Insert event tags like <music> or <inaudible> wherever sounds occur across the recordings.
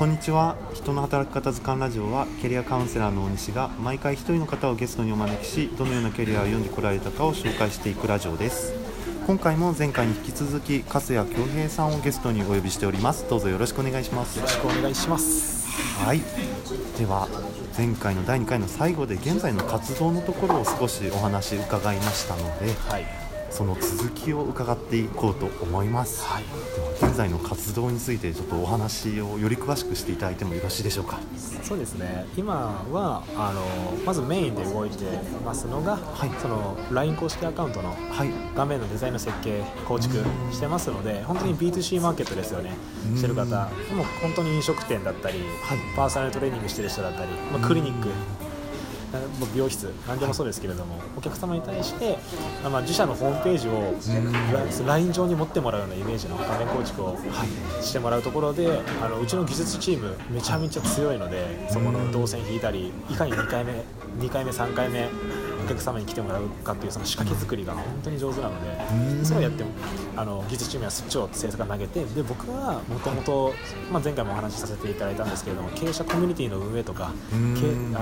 こんにちは。人の働き方図鑑ラジオはキャリアカウンセラーの大西が毎回一人の方をゲストにお招きしどのようなキャリアを読んでこられたかを紹介していくラジオです。今回も前回に引き続き粕谷恭平さんをゲストにお呼びしております。どうぞよろしくお願いします。よろしくお願いします。はい。では前回の第2回の最後で現在の活動のところを少しお話伺いましたので、はいその続きを伺っていこうと思います、はい、では現在の活動についてちょっとお話をより詳しくしていただいてもよろしいでしょうかそうですね。今はあのまずメインで動いてますのが、はい、その LINE 公式アカウントの画面のデザインの設計構築してますので本当に B2C マーケットですよね。してる方。もう本当に飲食店だったり、はい、パーソナルトレーニングしてる人だったり、まあ、クリニック美容室何でもそうですけれども、はい、お客様に対して、まあ、自社のホームページを LINE 上に持ってもらうようなイメージの画面構築をしてもらうところであのうちの技術チームめちゃめちゃ強いのでそこの動線引いたりいかに2回目2回目3回目お客様に来てもらうかっていうその仕掛け作りが本当に上手なのでそれをやってあの技術チームはそっちを制作投げてで僕はもともと前回もお話しさせていただいたんですけれども経営者コミュニティの運営とかあ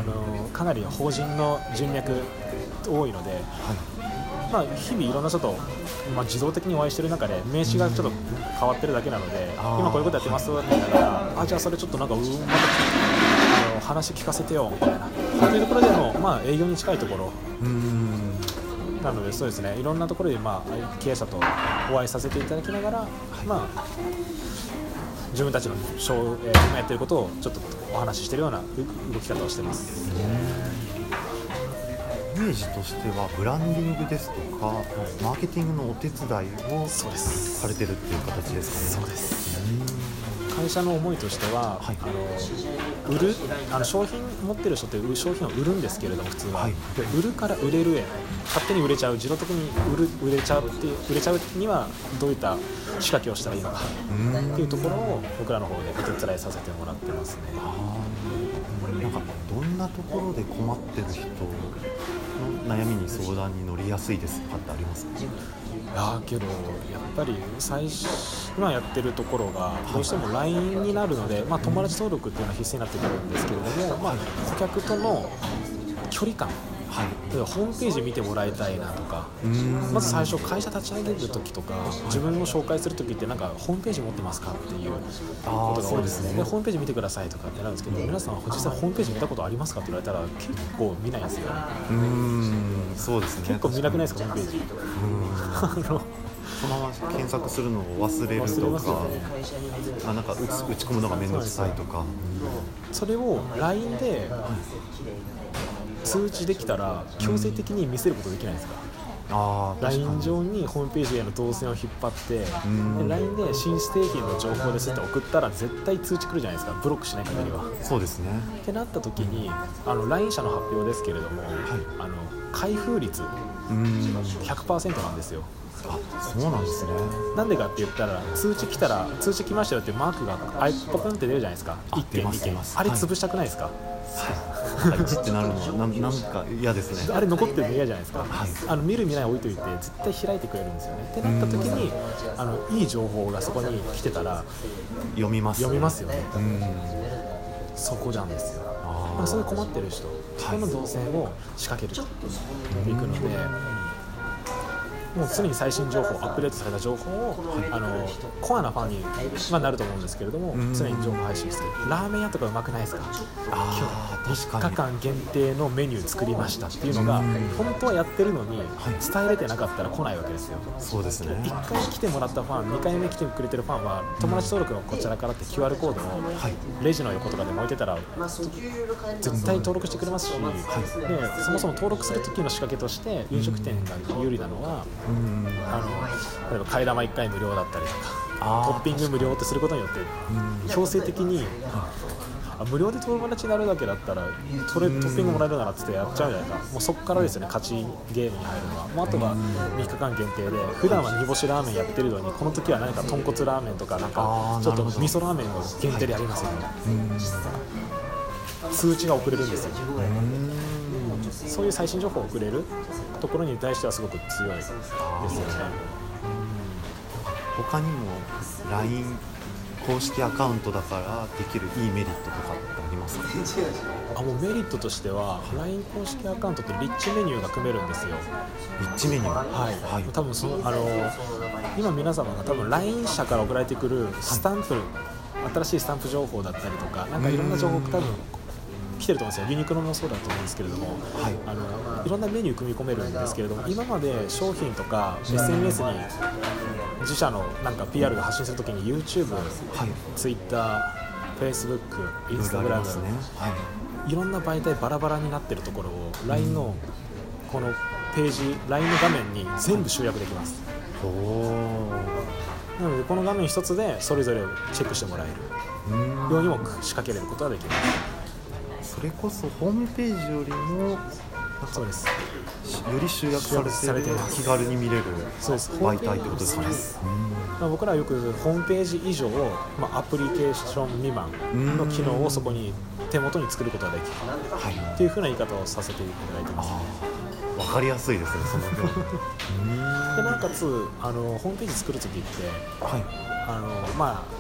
のかなり法人の人脈多いので、はい、まあ、日々いろんな人と、まあ、自動的にお会いしてる中で名刺がちょっと変わってるだけなので今こういうことやってますって言いながらあじゃあそれちょっとなんかうまた話聞かせてよみたいな。というところでの、まあ、営業に近いところ。なのでそうですね。いろんなところで、まあ、経営者とお会いさせていただきながら、はい、まあ自分たちの、えー、今やってることをちょっとお話ししてるような動き方をしてます。イメージとしてはブランディングですとか、はい、マーケティングのお手伝いをされてるっていう形ですかね。そうです会社の思いとしては、はい、あの売るあの商品持ってる人って商品を売るんですけれども普通は、はい、で売るから売れるへ勝手に売れちゃう自動的に売る売れちゃうって売れちゃうにはどういった仕掛けをしたらいいのかっていうところを僕らの方でお手伝いさせてもらってますね。なんかどんなところで困ってる人の悩みに相談に乗りやすいです。かってありますか？いやけどやっぱり最初今やってるところがどうしても LINE になるので、まあ、友達登録っていうのは必須になってくるんですけれども、まあ、顧客との距離感はい、ホームページ見てもらいたいなとかまず最初会社立ち上げる時とか自分を紹介する時ってなんかホームページ持ってますかっていうことが多いですね。でホームページ見てくださいとかってなるんですけど皆さん実際ホームページ見たことありますかって言われたら結構見ないんですよ。ねうん。そうですね。結構見なくないですかホームページ。うん。<laughs> そのまま検索するのを忘れるとか、ね、あなんか打ち打ち込むのが面倒くさいとか。それを LINE で通知できたら強制的に見せることできないですか、うん、LINE 上にホームページへの動線を引っ張って、LINE で新製品の情報ですって送ったら絶対通知来るじゃないですかブロックしない限りは。そうですね。ってなった時にあの LINE 社の発表ですけれども、はい、あの開封率100%なんですよ。あそうなんですね。なんでかって言ったら通知来たら通知来ましたよってマークがあポコンって出るじゃないですか。1件2件。あれ潰したくないですか、はい1ってなるのはなんなんか嫌ですね。あれ残ってるの嫌じゃないですか、はい、あの見る見ない置いといて絶対開いてくれるんですよね。ってなった時にあのいい情報がそこに来てたら読みます読みますよね。そこじゃんですよ。まあ、そういう困ってる人、その動線を仕掛けるといくので、もう常に最新情報アップデートされた情報を、あのコアなファンに、まあ、なると思うんですけれども、常に情報配信してラーメン屋とかうまくないですか？今日3日間限定のメニュー作りましたっていうのが、本当はやってるのに、伝えれてなかったら来ないわけですよ。そうですね。1回来てもらったファン2回目来てくれてるファンは友達登録のこちらからって QR コードをレジの横とかでも置いてたら絶対登録してくれますし、でそもそも登録する時の仕掛けとして飲食店が有利なのはあの例えば替え玉1回無料だったりとかトッピング無料ってすることによって強制的にあ無料で友達になるだけだったらそれトッピングもらえるならっつってやっちゃうじゃないか。もうそこからですよね勝ちゲームに入るのは。もうあとは3日間限定で普段は煮干しラーメンやってるのにこの時は何か豚骨ラーメンとかなんかちょっと味噌ラーメンを限定でやりますよね。通知が送れるんですよそういう最新情報を送れるところに対してはすごく強いですよね。他にも LINE 公式アカウントだからできるいいメリットとかってありますか？あもうメリットとしては LINE 公式アカウントってリッチメニューが組めるんですよ。リッチメニュー？はい、はい、多分そのあの今皆様が多分 LINE 社から送られてくるスタンプ、はい、新しいスタンプ情報だったりとかなんかいろんな情報多分来てると思うんですよ。ユニクロもそうだと思うんですけれども、はい、あのいろんなメニュー組み込めるんですけれども今まで商品とか SNS に自社のなんか PR が発信するときに YouTube、はい、Twitter、Facebook、Instagram、ね。はい、いろんな媒体バラバラになってるところを LINE のこのページ LINE の画面に全部集約できます。なのでこの画面一つでそれぞれチェックしてもらえる。ようにも仕掛けることができます。それこそホームページよりもそうですより集約されて気軽に見れる媒体ってことですかね、まあ、僕らはよくホームページ以上、まあ、アプリケーション未満の機能をそこに手元に作ることができる、はい、っていうふうな言い方をさせていただいてます、わかりやすいですねその <laughs> でなおかつあのホームページ作る時って、はい、あのまあ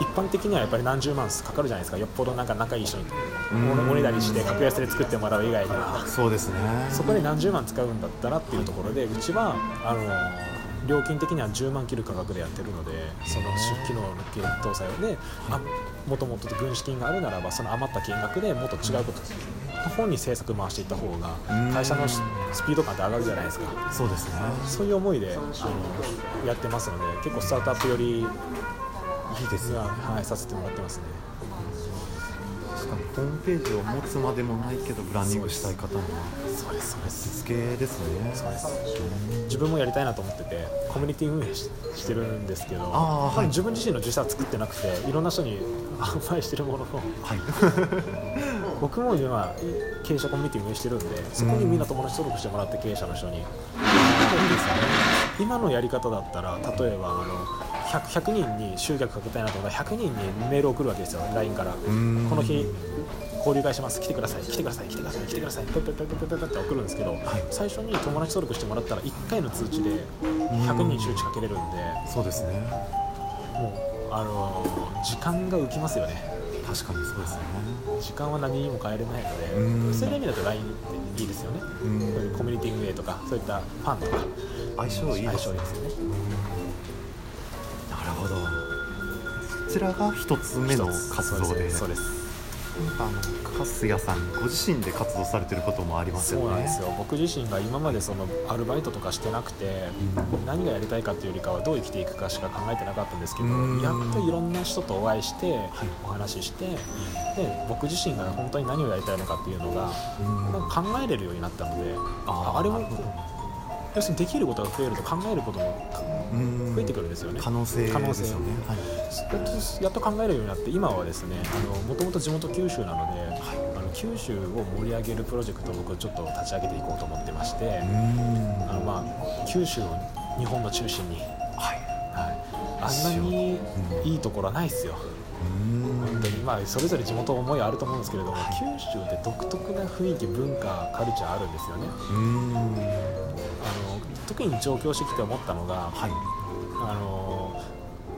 一般的にはやっぱり何十万かかるじゃないですか。よっぽどなんか仲いい人に。おねだりして格安で作ってもらう以外では。そうですね。そこで何十万使うんだったらっていうところでうちはあの料金的には10万切る価格でやってるのでその機能の搭載であもともと軍資金があるならばその余った金額でもっと違うことの方に制作回していった方が会社のスピード感って上がるじゃないですか。そうですね。そういう思いであのやってますので結構スタートアップよりいいですね。はいさせてもらってますね。確かにホームページを持つまでもないけどブランディングしたい方もそうですそうです。付けですね。そうです。自分もやりたいなと思っててコミュニティ運営してるんですけどあ、はい、自分自身の自社作ってなくていろんな人に <laughs> 販売してるものを、はい、<laughs> 僕も今経営者コミュニティ運営してるんでそこにみんな友達登録してもらって経営者の人に、いいですよね。今のやり方だったら例えばあの 100, 100, 人に集客かけたいなと思ったら100人にメール送るわけですよ。LINE から。この日交流会します。来てください。来てください。来てください。来てください。ペペペペペペペって送るんですけど、はい、最初に友達登録してもらったら1回の通知で100人周知かけれるんでそうですねもうあの時間が浮きますよね。確かにそうですね。時間は何にも変えれないのでそういう意味だと LINE っていいですよね。コミュニティ運営とかそういったファンとか。相性いいですよね。るほど。そちらが一つ目の活動で。そうですあの粕谷さんご自身で活動されてることもありますよね。そうなんですよ。僕自身が今までそのアルバイトとかしてなくて、うん、何がやりたいかっていうよりかはどう生きていくかしか考えてなかったんですけどやっといろんな人とお会いして、はい、お話しして、で僕自身が本当に何をやりたいのかっていうのが、考えれるようになったのでああれも要するにできることが増えると考えることも増えてくるんですよね。可能性ですよね、はい、やっと考えるようになって今はですねもともと地元九州なので、はい、あの九州を盛り上げるプロジェクトを僕ちょっと立ち上げていこうと思ってましてあの、まあ、九州を日本の中心に、はい。はい、あんなにいいところはないですよ。本当にまあそれぞれ地元思いはあると思うんですけれども、九州って独特な雰囲気文化カルチャーあるんですよね。特に上京してきて思ったのが、はい、あの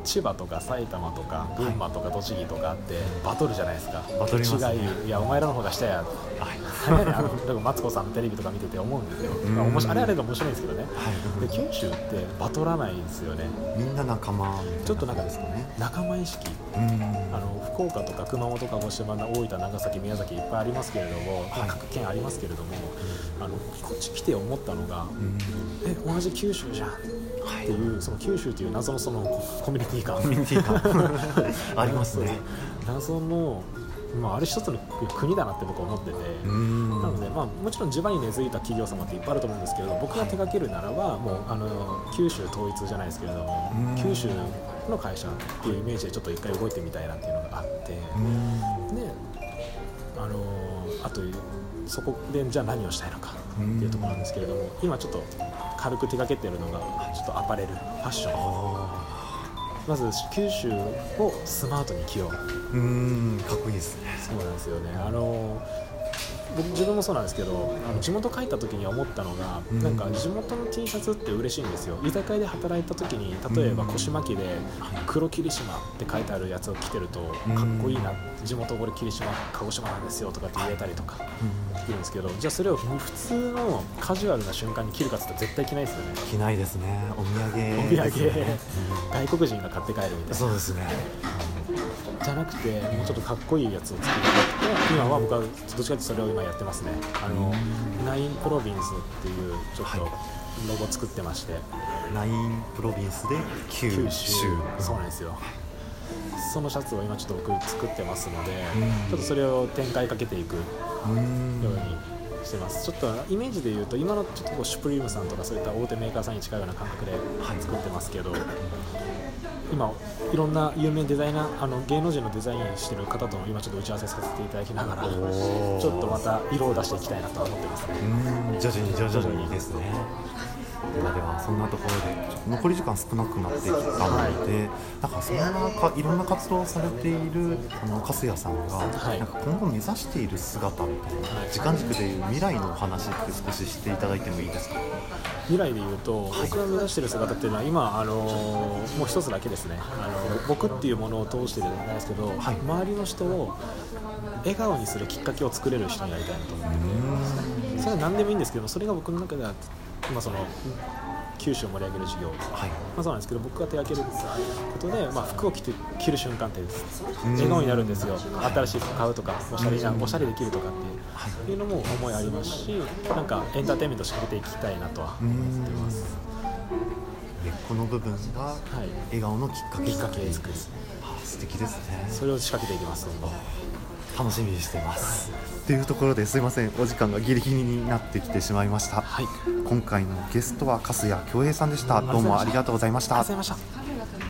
千葉とか埼玉とか群馬とか栃木とかあって、バトルじゃないですか。バトル違いいやお前らの方が下や。あのマツコさんのテレビとか見てて思うんですよ、まあ、面白あれあれで面白いんですけどね、はい、で九州ってバトらないんですよね。みんな仲間ちょっとなんかですね。仲間意識。あの福岡とか熊本鹿児島大分長崎宮崎いっぱいありますけれども、はい、各県ありますけれども、あのこっち来て思ったのが、え同じ九州じゃんっていう、その九州という謎のそのコミュニティ感。コミュニティ感。<laughs> ありますね。謎のまあ、ある一つの国だなって僕は思ってて。なので、まあ、もちろん地場に根付いた企業様っていっぱいあると思うんですけど僕が手掛けるならば、もうあの九州統一じゃないですけれども九州の会社っていうイメージでちょっと一回動いてみたいなっていうのがあってであのあとそこでじゃあ何をしたいのかっていうところなんですけれども今ちょっと軽く手掛けてるのがちょっとアパレルファッション。まず九州をスマートに着よう。うんかっこいいですね。そうなんですよね。あの僕自分もそうなんですけどあの地元帰った時に思ったのが、うん、なんか地元の T シャツって嬉しいんですよ。居酒屋で働いた時に例えば腰巻きで「黒霧島」って書いてあるやつを着てるとかっこいいな地元これ霧島鹿児島なんですよとかって言えたりとか。できるんですけどじゃあそれを普通のカジュアルな瞬間に着るかって言ったら絶対着ないですよね。着ないですね。お土産、ね、お土産、外国人が買って帰るみたいな。そうですね。じゃなくてもうちょっとかっこいいやつを作りたくて今は僕はどっちかというとそれを今やってますね。あのナインプロビンスっていうちょっとロゴ作ってまして、ナインプロビンスで九州。そうなんですよそのシャツを今ちょっと僕作ってますので、ちょっとそれを展開かけていくようにしてます。ちょっとイメージで言うと今のちょっとこうシュプリームさんとかそういった大手メーカーさんに近いような感覚で作ってますけど、今いろんな有名デザイナーあの芸能人のデザインしてる方とも今ちょっと打ち合わせさせていただきながらちょっとまた色を出していきたいなと思ってますね。徐々に徐々にですねではではそんなところで残り時間少なくなってきたので、はい、なんかそんなかいろんな活動をされているあの粕谷さんが、はい、なんか今後目指している姿みたいな、はい、時間軸でいう未来のお話って少ししていただいてもいいですか？未来でいうと、僕が目指している姿っていうのは今あのもう一つだけですね。あの僕っていうものを通してじゃないですけど、周りの人を笑顔にするきっかけを作れる人になりたいなと思って。てそれは何でもいいんですけどそれが僕の中では今その九州を盛り上げる事業、はい。まあ、そうなんですけど僕が手掛けることで、まあ、服を着て着る瞬間って笑顔になるんですよ、新しい服買うとかおしゃれなおしゃれできるとかっていう,、はい、いうのも思いありますしなんかエンターテインメントしてていきたいなとは思ってます。この部分が笑顔のきっかけきっかけ作り素敵ですね。それを仕掛けていきます楽しみにしていますというところですいません。お時間がギリギリになってきてしまいました、はい、今回のゲストは粕谷恭平さんでした。どうもありがとうございました。ありがとうございました